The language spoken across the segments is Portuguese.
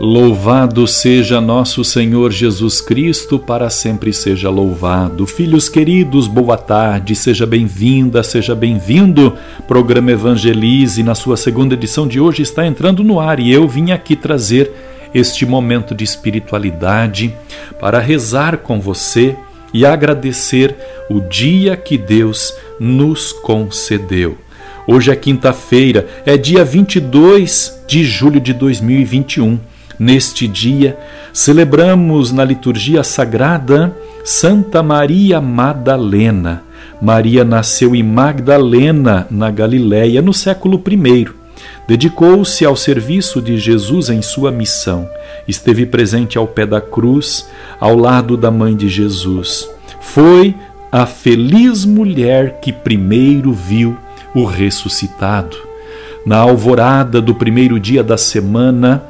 Louvado seja nosso Senhor Jesus Cristo, para sempre seja louvado. Filhos queridos, boa tarde, seja bem-vinda, seja bem-vindo. Programa Evangelize, na sua segunda edição de hoje, está entrando no ar e eu vim aqui trazer este momento de espiritualidade para rezar com você e agradecer o dia que Deus nos concedeu. Hoje é quinta-feira, é dia 22 de julho de 2021. Neste dia, celebramos na liturgia sagrada Santa Maria Madalena. Maria nasceu em Magdalena, na Galiléia, no século I. Dedicou-se ao serviço de Jesus em sua missão. Esteve presente ao pé da cruz, ao lado da mãe de Jesus. Foi a feliz mulher que primeiro viu o ressuscitado. Na alvorada do primeiro dia da semana,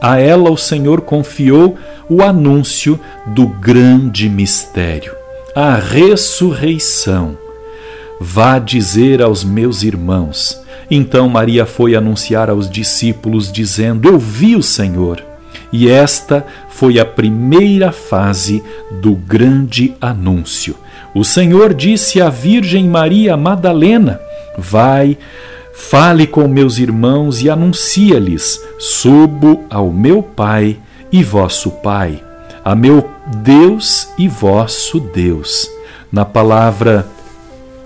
a ela o Senhor confiou o anúncio do grande mistério, a ressurreição. Vá dizer aos meus irmãos. Então Maria foi anunciar aos discípulos, dizendo: Eu vi o Senhor. E esta foi a primeira fase do grande anúncio. O Senhor disse à Virgem Maria Madalena: Vai Fale com meus irmãos e anuncia-lhes: Subo ao meu Pai e vosso Pai, a meu Deus e vosso Deus. Na palavra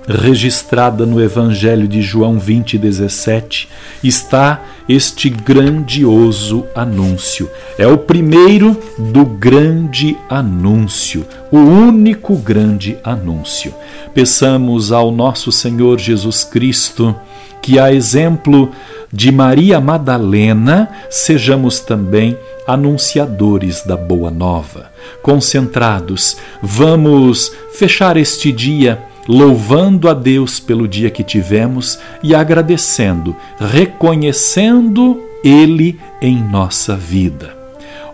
registrada no Evangelho de João 20, 17, está este grandioso anúncio. É o primeiro do grande anúncio, o único grande anúncio. Peçamos ao nosso Senhor Jesus Cristo que, a exemplo de Maria Madalena, sejamos também anunciadores da Boa Nova. Concentrados, vamos fechar este dia louvando a Deus pelo dia que tivemos e agradecendo, reconhecendo Ele em nossa vida.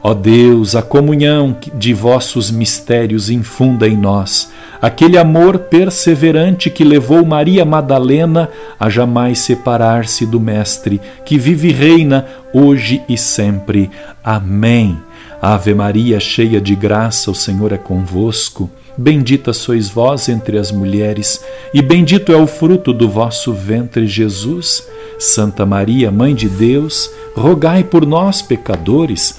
Ó Deus, a comunhão de vossos mistérios infunda em nós aquele amor perseverante que levou Maria Madalena a jamais separar-se do Mestre, que vive e reina hoje e sempre. Amém. Ave Maria, cheia de graça, o Senhor é convosco. Bendita sois vós entre as mulheres, e bendito é o fruto do vosso ventre, Jesus. Santa Maria, Mãe de Deus, rogai por nós, pecadores,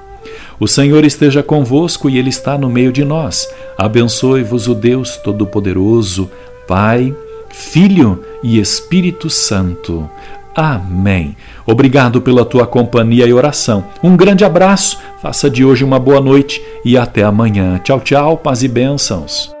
O Senhor esteja convosco e Ele está no meio de nós. Abençoe-vos o Deus Todo-Poderoso, Pai, Filho e Espírito Santo. Amém. Obrigado pela tua companhia e oração. Um grande abraço, faça de hoje uma boa noite e até amanhã. Tchau, tchau, paz e bênçãos.